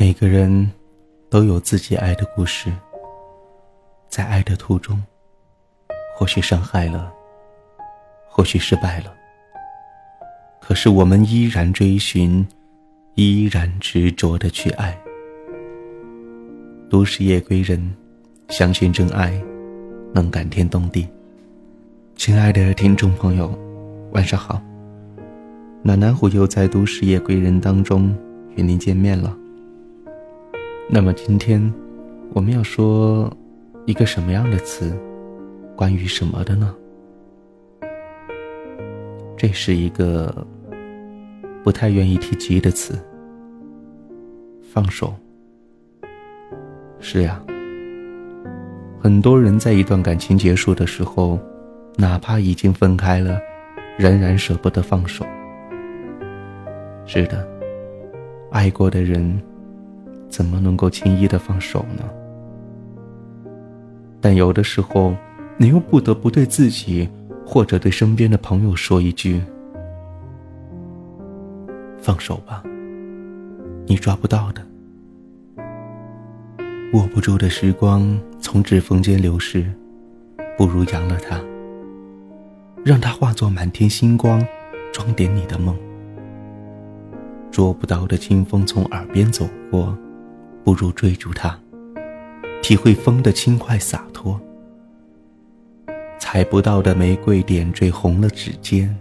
每个人都有自己爱的故事，在爱的途中，或许伤害了，或许失败了，可是我们依然追寻，依然执着的去爱。都市夜归人，相信真爱能感天动地。亲爱的听众朋友，晚上好。暖男虎又在都市夜归人当中与您见面了。那么今天，我们要说一个什么样的词？关于什么的呢？这是一个不太愿意提及的词。放手。是呀，很多人在一段感情结束的时候，哪怕已经分开了，仍然舍不得放手。是的，爱过的人。怎么能够轻易的放手呢？但有的时候，你又不得不对自己，或者对身边的朋友说一句：“放手吧，你抓不到的。”握不住的时光从指缝间流逝，不如扬了它，让它化作满天星光，装点你的梦。捉不到的清风从耳边走过。不如追逐它，体会风的轻快洒脱；采不到的玫瑰点缀红了指尖，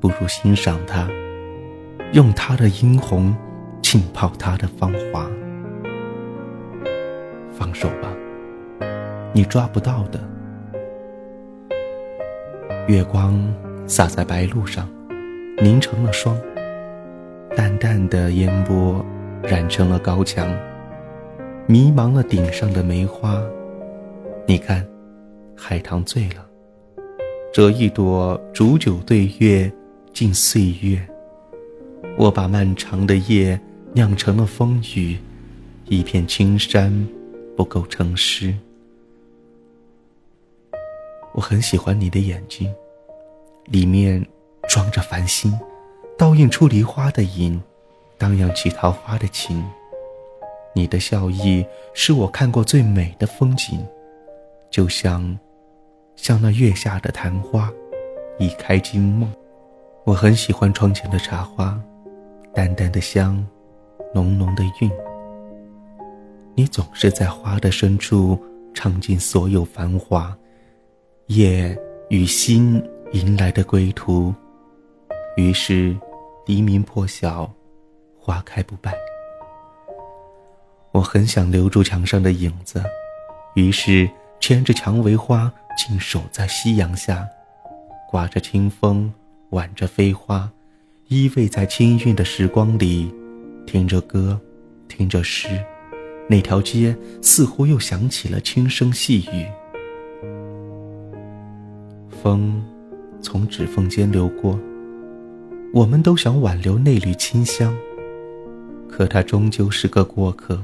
不如欣赏它，用它的殷红浸泡它的芳华。放手吧，你抓不到的。月光洒在白鹭上，凝成了霜；淡淡的烟波染成了高墙。迷茫了顶上的梅花，你看，海棠醉了。折一朵煮酒对月，敬岁月。我把漫长的夜酿成了风雨，一片青山不够成诗。我很喜欢你的眼睛，里面装着繁星，倒映出梨花的影，荡漾起桃花的情。你的笑意是我看过最美的风景，就像，像那月下的昙花，一开惊梦。我很喜欢窗前的茶花，淡淡的香，浓浓的韵。你总是在花的深处唱尽所有繁华，夜与心迎来的归途。于是，黎明破晓，花开不败。我很想留住墙上的影子，于是牵着蔷薇花，静守在夕阳下，刮着清风，挽着飞花，依偎在清韵的时光里，听着歌，听着诗，那条街似乎又响起了轻声细语。风从指缝间流过，我们都想挽留那缕清香，可它终究是个过客。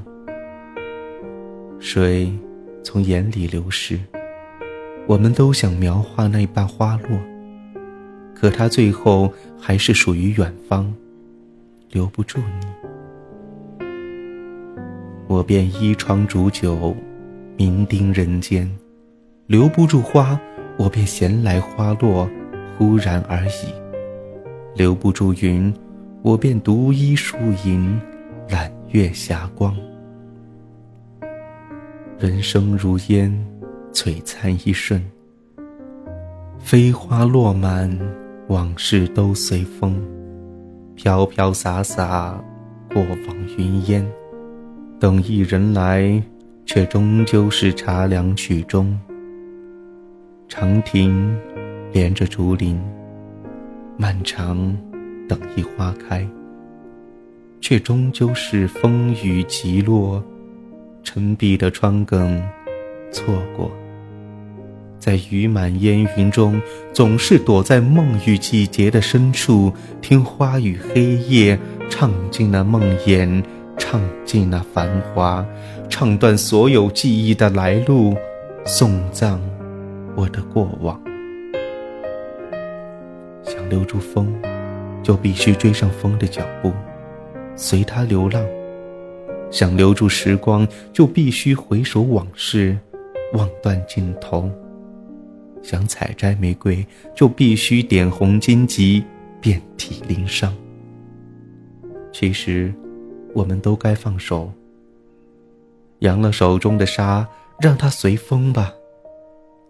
水从眼里流逝，我们都想描画那瓣花落，可它最后还是属于远方，留不住你。我便依窗煮酒，酩酊人间，留不住花，我便闲来花落，忽然而已；留不住云，我便独依树影，揽月霞光。人生如烟，璀璨一瞬。飞花落满，往事都随风，飘飘洒洒，过往云烟。等一人来，却终究是茶凉曲终。长亭连着竹林，漫长等一花开，却终究是风雨急落。沉闭的窗梗，错过。在雨满烟云中，总是躲在梦与季节的深处，听花与黑夜唱尽了梦魇，唱尽了繁华，唱断所有记忆的来路，送葬我的过往。想留住风，就必须追上风的脚步，随它流浪。想留住时光，就必须回首往事，望断尽头；想采摘玫瑰，就必须点红荆棘，遍体鳞伤。其实，我们都该放手，扬了手中的沙，让它随风吧；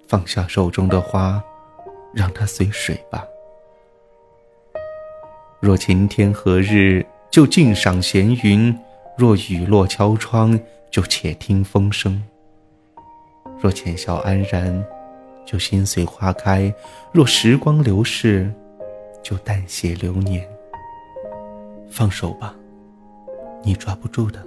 放下手中的花，让它随水吧。若晴天何日，就静赏闲云；若雨落敲窗，就且听风声。若浅笑安然，就心随花开；若时光流逝，就淡写流年。放手吧，你抓不住的。